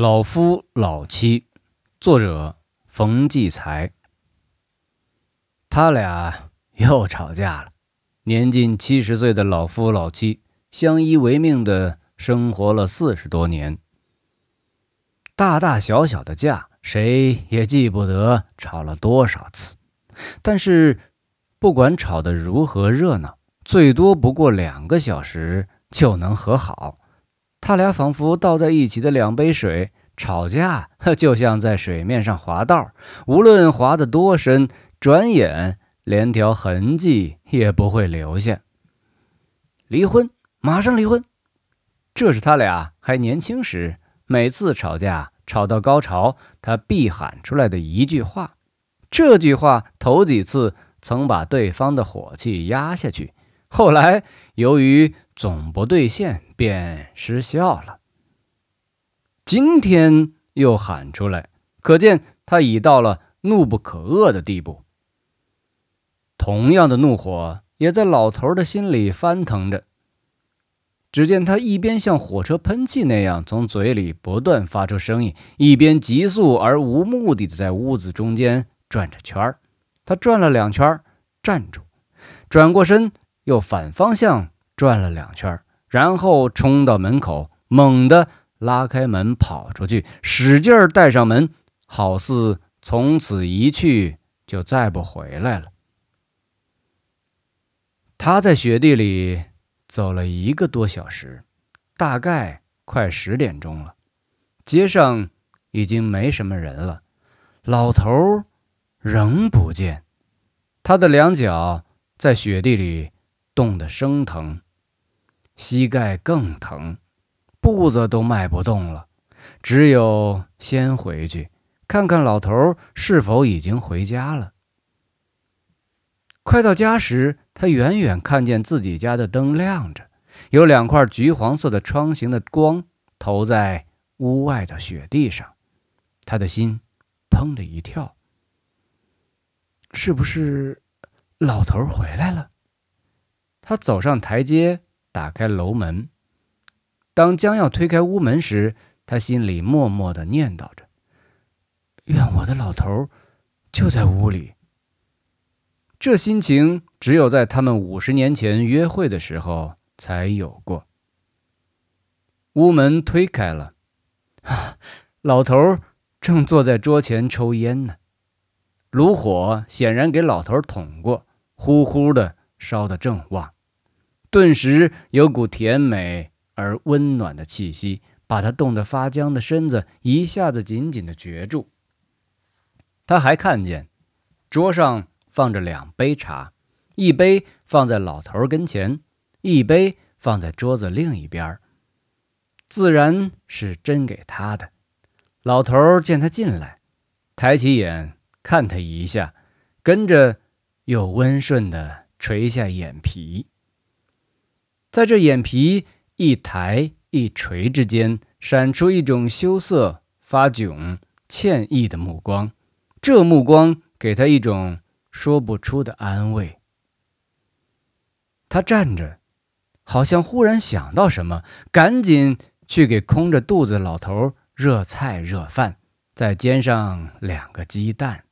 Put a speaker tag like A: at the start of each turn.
A: 老夫老妻，作者冯骥才。他俩又吵架了。年近七十岁的老夫老妻相依为命的生活了四十多年，大大小小的架，谁也记不得吵了多少次。但是，不管吵得如何热闹，最多不过两个小时就能和好。他俩仿佛倒在一起的两杯水，吵架就像在水面上滑道，无论滑得多深，转眼连条痕迹也不会留下。离婚，马上离婚，这是他俩还年轻时每次吵架吵到高潮，他必喊出来的一句话。这句话头几次曾把对方的火气压下去，后来由于总不兑现。便失效了。今天又喊出来，可见他已到了怒不可遏的地步。同样的怒火也在老头的心里翻腾着。只见他一边像火车喷气那样从嘴里不断发出声音，一边急速而无目的的在屋子中间转着圈。他转了两圈，站住，转过身，又反方向转了两圈。然后冲到门口，猛地拉开门跑出去，使劲儿带上门，好似从此一去就再不回来了。他在雪地里走了一个多小时，大概快十点钟了。街上已经没什么人了，老头仍不见。他的两脚在雪地里冻得生疼。膝盖更疼，步子都迈不动了，只有先回去看看老头是否已经回家了。快到家时，他远远看见自己家的灯亮着，有两块橘黄色的窗形的光投在屋外的雪地上，他的心砰的一跳。是不是老头回来了？他走上台阶。打开楼门，当将要推开屋门时，他心里默默的念叨着：“愿我的老头就在屋里。”这心情只有在他们五十年前约会的时候才有过。屋门推开了，啊，老头正坐在桌前抽烟呢，炉火显然给老头捅过，呼呼的烧得正旺。顿时有股甜美而温暖的气息，把他冻得发僵的身子一下子紧紧的攫住。他还看见桌上放着两杯茶，一杯放在老头跟前，一杯放在桌子另一边自然是斟给他的。老头见他进来，抬起眼看他一下，跟着又温顺的垂下眼皮。在这眼皮一抬一垂之间，闪出一种羞涩、发窘、歉意的目光。这目光给他一种说不出的安慰。他站着，好像忽然想到什么，赶紧去给空着肚子老头热菜热饭，再煎上两个鸡蛋。